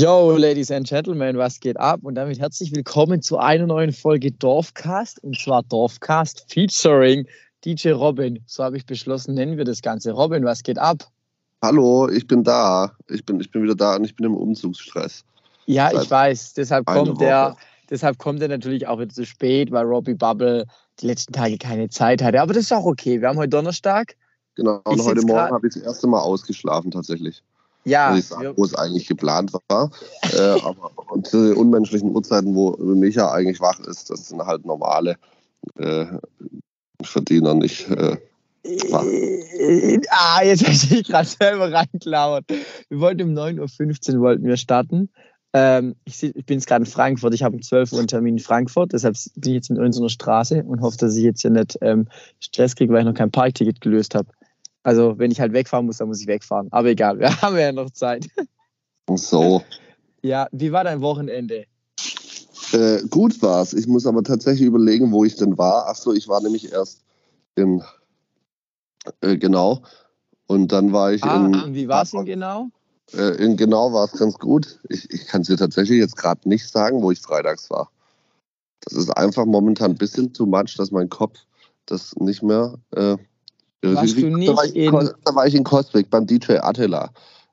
Yo, Ladies and Gentlemen, was geht ab? Und damit herzlich willkommen zu einer neuen Folge Dorfcast. Und zwar Dorfcast featuring DJ Robin. So habe ich beschlossen, nennen wir das Ganze. Robin, was geht ab? Hallo, ich bin da. Ich bin, ich bin wieder da und ich bin im Umzugsstress. Ja, Seit ich weiß. Deshalb kommt, der, deshalb kommt er natürlich auch wieder zu spät, weil Robbie Bubble die letzten Tage keine Zeit hatte. Aber das ist auch okay. Wir haben heute Donnerstag. Genau, und heute Morgen habe ich das erste Mal ausgeschlafen tatsächlich. Ja. Muss ich sagen, wo es eigentlich geplant war. äh, aber und zu den unmenschlichen Uhrzeiten, wo Micha eigentlich wach ist, das sind halt normale äh, Verdiener nicht. Äh, ah, jetzt habe ich gerade selber reinklaut. Wir wollten um 9.15 Uhr wollten wir starten. Ähm, ich, ich, bin jetzt gerade in Frankfurt. Ich habe um 12 Uhr einen Termin in Frankfurt. Deshalb bin ich jetzt mit unserer Straße und hoffe, dass ich jetzt hier nicht ähm, Stress kriege, weil ich noch kein Parkticket gelöst habe. Also, wenn ich halt wegfahren muss, dann muss ich wegfahren. Aber egal, wir haben ja noch Zeit. So. Ja, wie war dein Wochenende? Äh, gut war's. Ich muss aber tatsächlich überlegen, wo ich denn war. Achso, ich war nämlich erst in äh, genau. Und dann war ich ah, in. Ah, wie war es in genau? Äh, in genau war es ganz gut. Ich, ich kann es dir tatsächlich jetzt gerade nicht sagen, wo ich freitags war. Das ist einfach momentan ein bisschen zu much, dass mein Kopf das nicht mehr. Warst du nicht da, war ich in, da war ich in Coswig beim DJ Attila.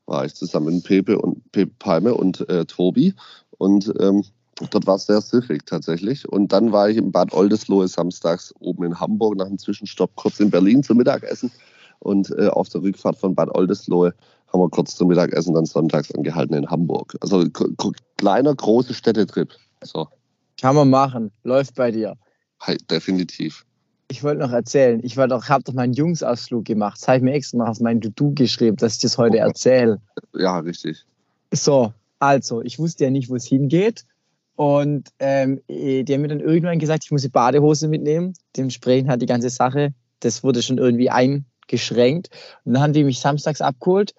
War ich zusammen mit Pepe und Pepe Palme und äh, Tobi. Und ähm, dort war es sehr süffig tatsächlich. Und dann war ich in Bad Oldesloe samstags oben in Hamburg nach einem Zwischenstopp kurz in Berlin zum Mittagessen. Und äh, auf der Rückfahrt von Bad Oldesloe haben wir kurz zum Mittagessen dann sonntags angehalten in Hamburg. Also kleiner, großer Städtetrip. So. Kann man machen. Läuft bei dir. Hey, definitiv. Ich wollte noch erzählen, ich habe doch meinen Jungsausflug gemacht. Das habe ich mir extra noch auf mein To-Do geschrieben, dass ich das heute erzähle. Ja, richtig. So, also, ich wusste ja nicht, wo es hingeht. Und ähm, die haben mir dann irgendwann gesagt, ich muss die Badehose mitnehmen. Dementsprechend hat die ganze Sache, das wurde schon irgendwie eingeschränkt. Und dann haben die mich samstags abgeholt.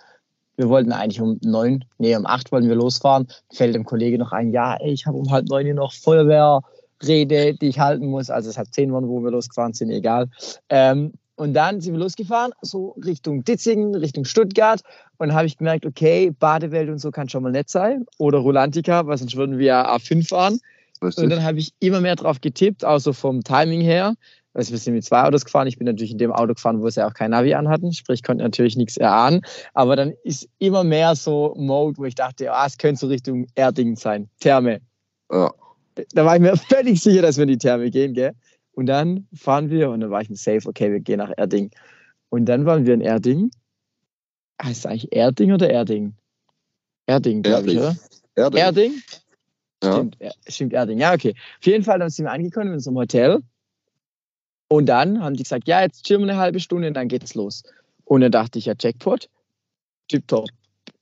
Wir wollten eigentlich um neun, nee, um acht wollten wir losfahren. Fällt dem Kollege noch ein, ja, ey, ich habe um halb neun hier noch Feuerwehrrede, die ich halten muss. Also es hat zehn Wochen, wo wir losgefahren sind, egal. Ähm, und dann sind wir losgefahren, so Richtung Ditzingen, Richtung Stuttgart. Und habe ich gemerkt, okay, Badewelt und so kann schon mal nett sein. Oder Rolantica, weil sonst würden wir A5 fahren. Richtig. Und dann habe ich immer mehr drauf getippt, auch so vom Timing her. Also wir sind mit zwei Autos gefahren. Ich bin natürlich in dem Auto gefahren, wo sie auch kein Navi anhatten. Sprich, konnte natürlich nichts erahnen. Aber dann ist immer mehr so Mode, wo ich dachte, ah, es könnte so Richtung Erding sein. Therme. Ja. Da war ich mir völlig sicher, dass wir in die Therme gehen, gell? Und dann fahren wir und dann war ich mir safe, okay, wir gehen nach Erding. Und dann waren wir in Erding. Heißt es eigentlich Erding oder Erding? Erding, glaube ich, oder? Erding. Erding? Ja. Stimmt, stimmt, Erding. Ja, okay. Auf jeden Fall, dann sind wir angekommen in unserem Hotel. Und dann haben die gesagt, ja, jetzt chillen wir eine halbe Stunde und dann geht's los. Und dann dachte ich, ja, Jackpot, tipptopp,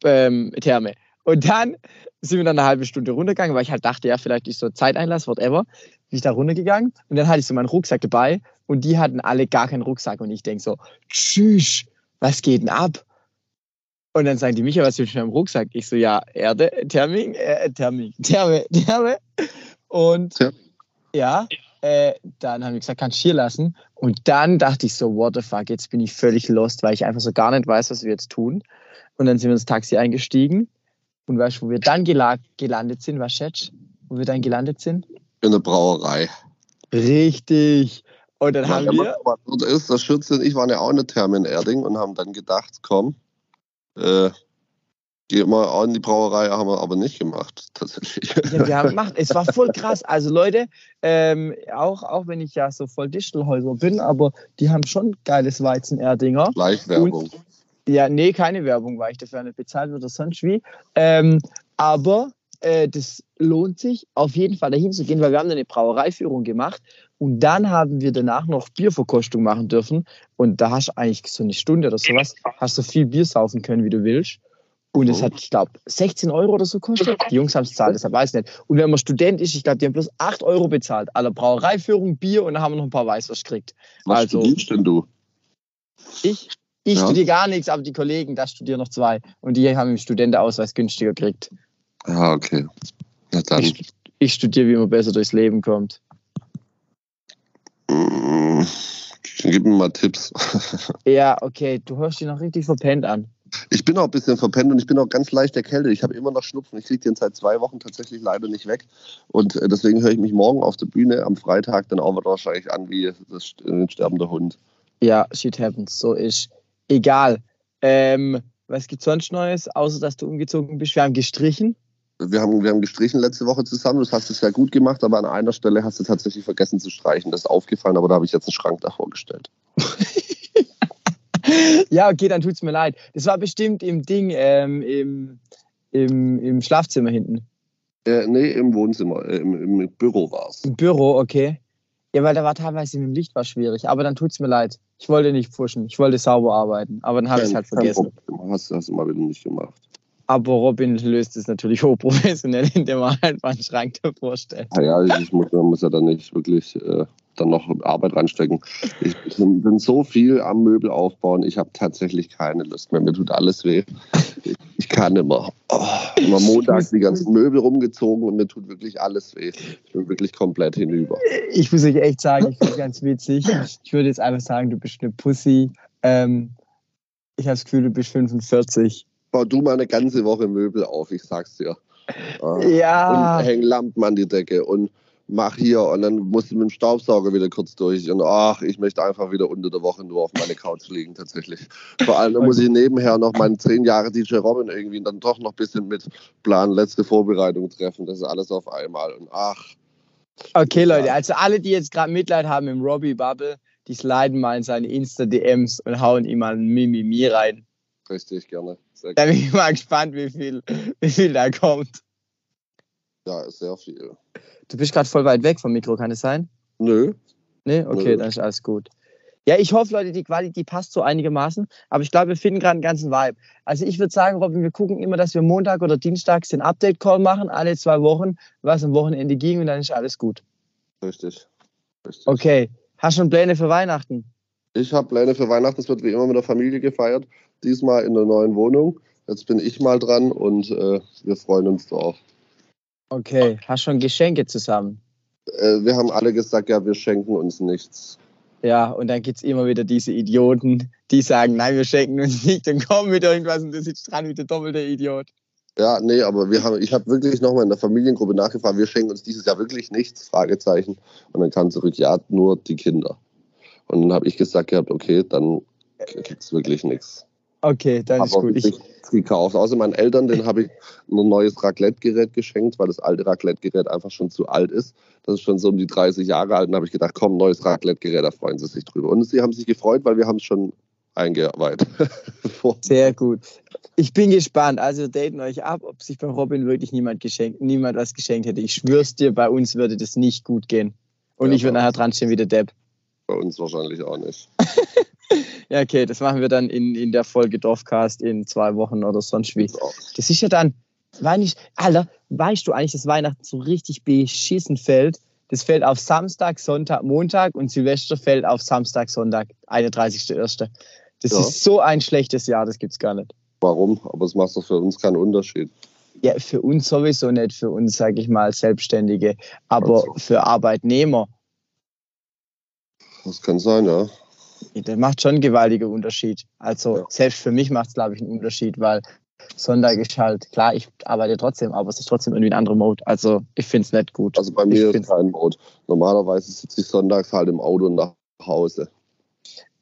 ähm, Therme. Und dann sind wir dann eine halbe Stunde runtergegangen, weil ich halt dachte, ja, vielleicht ist so Zeiteinlass, whatever. Bin ich da runtergegangen und dann hatte ich so meinen Rucksack dabei und die hatten alle gar keinen Rucksack und ich denke so, tschüss, was geht denn ab? Und dann sagen die Micha, was willst du mit meinem Rucksack? Ich so, ja, Erde, Thermik, äh, Thermik, Therme, Therme. Und ja, ja äh, dann haben die gesagt, kannst du hier lassen. Und dann dachte ich so, what the fuck, jetzt bin ich völlig lost, weil ich einfach so gar nicht weiß, was wir jetzt tun. Und dann sind wir ins Taxi eingestiegen und weißt du, wo wir dann gelandet sind, was schätzt Wo wir dann gelandet sind? In der Brauerei. Richtig. Und dann ja, haben wir. Dort ist das Schütze und ich waren ja auch in der Therme in Erding und haben dann gedacht, komm, äh, geh mal in die Brauerei, haben wir aber nicht gemacht, tatsächlich. Ja, wir haben gemacht. Es war voll krass. Also Leute, ähm, auch, auch wenn ich ja so voll Distelhäuser bin, aber die haben schon geiles Weizen Erdinger. Gleichwerbung. Und ja, nee, keine Werbung, weil ich dafür nicht bezahlt oder sonst wie. Ähm, aber äh, das lohnt sich auf jeden Fall dahin zu gehen, weil wir haben eine Brauereiführung gemacht und dann haben wir danach noch Bierverkostung machen dürfen und da hast du eigentlich so eine Stunde oder sowas, hast du so viel Bier saufen können, wie du willst. Und es oh. hat, ich glaube, 16 Euro oder so gekostet. Die Jungs haben es zahlt, deshalb weiß ich nicht. Und wenn man Student ist, ich glaube, die haben bloß 8 Euro bezahlt. Alle Brauereiführung, Bier und dann haben wir noch ein paar Weißwurst gekriegt. Was also, studierst denn du? Ich? Ich ja. studiere gar nichts, aber die Kollegen, da studieren noch zwei. Und die haben im Studentenausweis günstiger gekriegt. Ja, okay. Na dann. Ich, ich studiere, wie man besser durchs Leben kommt. Mm, gib mir mal Tipps. ja, okay. Du hörst dich noch richtig verpennt an. Ich bin auch ein bisschen verpennt und ich bin auch ganz leicht erkältet. Ich habe immer noch Schnupfen. Ich kriege den seit zwei Wochen tatsächlich leider nicht weg. Und äh, deswegen höre ich mich morgen auf der Bühne am Freitag dann auch wahrscheinlich an wie das, ein sterbender Hund. Ja, shit happens. So ist egal. Ähm, was gibt sonst Neues, außer dass du umgezogen bist? Wir haben gestrichen. Wir haben, wir haben gestrichen letzte Woche zusammen. Das hast du sehr gut gemacht, aber an einer Stelle hast du tatsächlich vergessen zu streichen. Das ist aufgefallen, aber da habe ich jetzt einen Schrank davor gestellt. ja, okay, dann tut es mir leid. Das war bestimmt im Ding, ähm, im, im, im Schlafzimmer hinten. Äh, nee, im Wohnzimmer, äh, im, im Büro war es. Im Büro, okay. Ja, weil da war teilweise mit dem Licht war schwierig. Aber dann tut es mir leid. Ich wollte nicht pushen. Ich wollte sauber arbeiten. Aber dann habe ich es halt vergessen. Hast, hast du mal wieder nicht gemacht. Aber Robin löst es natürlich hochprofessionell, indem er einfach einen Schrank davor stellt. Ja, ja ich muss, man muss ja dann nicht wirklich äh, dann noch Arbeit reinstecken. Ich bin so viel am Möbel aufbauen, ich habe tatsächlich keine Lust mehr. Mir tut alles weh. Ich kann immer. Oh, immer Montag die ganzen Möbel rumgezogen und mir tut wirklich alles weh. Ich bin wirklich komplett hinüber. Ich muss euch echt sagen, ich finde es ganz witzig. Ich würde jetzt einfach sagen, du bist eine Pussy. Ähm, ich habe das Gefühl, du bist 45. Bau du mal eine ganze Woche Möbel auf, ich sag's dir. Ja. Und häng Lampen an die Decke und mach hier und dann musst du mit dem Staubsauger wieder kurz durch und ach, ich möchte einfach wieder unter der Woche nur auf meine Couch liegen tatsächlich. Vor allem muss ich nebenher noch meinen zehn Jahre DJ Robin irgendwie dann doch noch ein bisschen mit Plan, letzte Vorbereitung treffen. Das ist alles auf einmal und ach. Okay, Leute, also alle, die jetzt gerade Mitleid haben im Robbie Bubble, die sliden mal in seine Insta-DMs und hauen ihm mal ein Mimimi rein. Richtig, gerne. da bin ich mal gespannt, wie viel, wie viel da kommt. Ja, sehr viel. Du bist gerade voll weit weg vom Mikro, kann es sein? Nö. Nee, okay, Nö. dann ist alles gut. Ja, ich hoffe, Leute, die Qualität die passt so einigermaßen. Aber ich glaube, wir finden gerade einen ganzen Vibe. Also ich würde sagen, Robin, wir gucken immer, dass wir Montag oder Dienstag den Update-Call machen, alle zwei Wochen, was am Wochenende ging und dann ist alles gut. Richtig. Richtig. Okay. Hast du schon Pläne für Weihnachten? Ich habe Pläne für Weihnachten. Es wird wie immer mit der Familie gefeiert. Diesmal in der neuen Wohnung. Jetzt bin ich mal dran und äh, wir freuen uns drauf. Okay, hast schon Geschenke zusammen? Äh, wir haben alle gesagt, ja, wir schenken uns nichts. Ja, und dann gibt es immer wieder diese Idioten, die sagen, nein, wir schenken uns nicht und kommen mit irgendwas und du sitzt dran wie der doppelte Idiot. Ja, nee, aber wir haben, ich habe wirklich nochmal in der Familiengruppe nachgefragt, wir schenken uns dieses Jahr wirklich nichts, Fragezeichen. Und dann kam zurück, ja, nur die Kinder. Und dann habe ich gesagt gehabt, okay, dann gibt es wirklich nichts. Okay, dann ist gut. Ich, gekauft. Außer meinen Eltern, den habe ich ein neues Raclette-Gerät geschenkt, weil das alte Raclette-Gerät einfach schon zu alt ist. Das ist schon so um die 30 Jahre alt. Und habe ich gedacht, komm, neues Raclette-Gerät, da freuen sie sich drüber. Und sie haben sich gefreut, weil wir haben es schon eingeweiht. Sehr gut. Ich bin gespannt. Also daten euch ab, ob sich bei Robin wirklich niemand geschenkt, niemand was geschenkt hätte. Ich schwör's dir, bei uns würde das nicht gut gehen. Und ja, ich würde nachher dran stehen wie der Depp. Bei uns wahrscheinlich auch nicht. ja, okay, das machen wir dann in, in der Folge Dorfcast in zwei Wochen oder sonst wie. Das ist ja dann, nicht, Alter, weißt du eigentlich, dass Weihnachten so richtig beschissen fällt? Das fällt auf Samstag, Sonntag, Montag und Silvester fällt auf Samstag, Sonntag, 31.01. Das ja. ist so ein schlechtes Jahr, das gibt's gar nicht. Warum? Aber es macht doch für uns keinen Unterschied. Ja, für uns sowieso nicht, für uns, sage ich mal, Selbstständige, aber also. für Arbeitnehmer. Das kann sein, ja. Das macht schon einen gewaltigen Unterschied. Also ja. selbst für mich macht es, glaube ich, einen Unterschied, weil Sonntag ist halt, klar, ich arbeite trotzdem, aber es ist trotzdem irgendwie ein anderer Mode. Also ich finde es nicht gut. Also bei mir ich ist kein Mode. Normalerweise sitze ich sonntags halt im Auto nach Hause.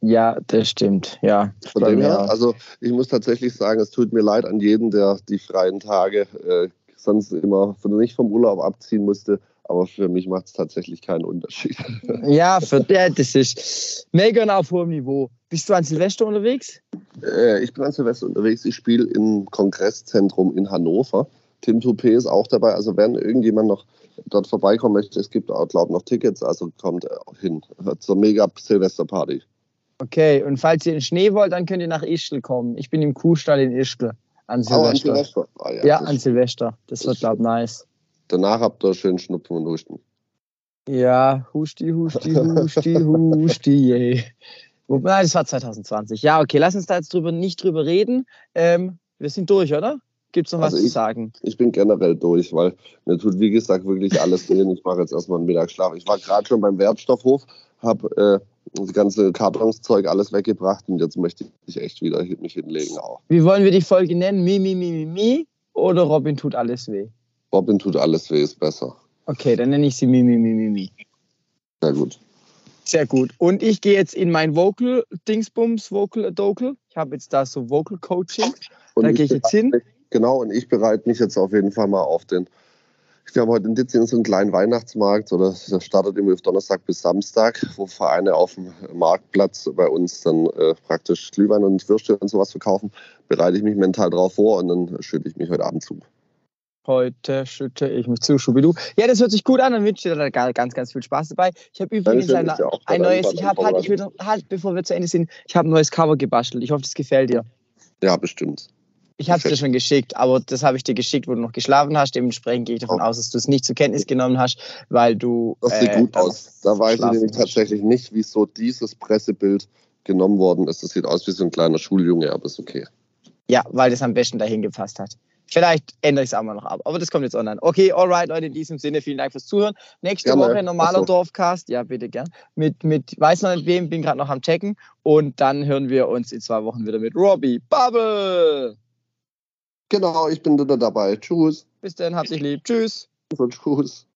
Ja, das stimmt, ja. Von dem her, also ich muss tatsächlich sagen, es tut mir leid an jeden, der die freien Tage äh, sonst immer nicht vom Urlaub abziehen musste. Aber für mich macht es tatsächlich keinen Unterschied. Ja, für der, das ist mega auf hohem Niveau. Bist du an Silvester unterwegs? Äh, ich bin an Silvester unterwegs. Ich spiele im Kongresszentrum in Hannover. Tim Toupé ist auch dabei. Also wenn irgendjemand noch dort vorbeikommen möchte, es gibt auch, glaube ich, noch Tickets. Also kommt hin zur mega Silvesterparty. Okay, und falls ihr in Schnee wollt, dann könnt ihr nach Ischgl kommen. Ich bin im Kuhstall in Ischgl an Silvester. Oh, an Silvester. Ah, ja, ja an Silvester. Das, das wird, glaube ich, nice. Danach habt ihr schön Schnupfen und Husten. Ja, Husti, Husti, Husti, Husti, ey. Nein, das war 2020. Ja, okay, lass uns da jetzt drüber, nicht drüber reden. Ähm, wir sind durch, oder? Gibt es noch also was ich, zu sagen? Ich bin generell durch, weil mir tut, wie gesagt, wirklich alles weh. Ich mache jetzt erstmal einen Mittagsschlaf. Ich war gerade schon beim Wertstoffhof, habe das ganze Kartonszeug alles weggebracht und jetzt möchte ich echt wieder mich hinlegen auch. Wie wollen wir die Folge nennen? Mi, mi, mi, mi, mi oder Robin tut alles weh? Robin tut alles weh ist besser. Okay, dann nenne ich sie Mi, mi, mi, mi, mi. Sehr gut. Sehr gut. Und ich gehe jetzt in mein Vocal-Dingsbums, Vocal-Adocal. Ich habe jetzt da so Vocal-Coaching. Da gehe ich jetzt hin. Mich, genau, und ich bereite mich jetzt auf jeden Fall mal auf den. Wir haben heute in Ditzingen so einen kleinen Weihnachtsmarkt, oder das startet immer auf Donnerstag bis Samstag, wo Vereine auf dem Marktplatz bei uns dann äh, praktisch Glühwein und Würste und sowas verkaufen. Bereite ich mich mental drauf vor und dann schütte ich mich heute Abend zu. Heute schütte ich mich zu, Schubidu. Ja, das hört sich gut an. Dann wünsche ich dir da ganz, ganz viel Spaß dabei. Ich habe übrigens ein, ein neues, ich habe halt, ich will noch, halt, bevor wir zu Ende sind, ich habe ein neues Cover gebastelt. Ich hoffe, das gefällt dir. Ja, bestimmt. Ich habe es dir schon geschickt, aber das habe ich dir geschickt, wo du noch geschlafen hast. Dementsprechend gehe ich davon oh. aus, dass du es nicht zur Kenntnis genommen hast, weil du. Das sieht äh, gut aus. Da weiß ich nämlich tatsächlich nicht, wieso dieses Pressebild genommen worden ist. Das sieht aus wie so ein kleiner Schuljunge, aber ist okay. Ja, weil das am besten dahin gepasst hat. Vielleicht ändere ich es auch mal noch ab. Aber das kommt jetzt online. Okay, alright, Leute, in diesem Sinne, vielen Dank fürs Zuhören. Nächste gerne. Woche normaler so. Dorfcast. Ja, bitte gern. Mit, mit weiß noch nicht wem, bin gerade noch am Checken. Und dann hören wir uns in zwei Wochen wieder mit Robbie Bubble. Genau, ich bin wieder dabei. Tschüss. Bis dann, hab dich lieb. Tschüss. Und tschüss.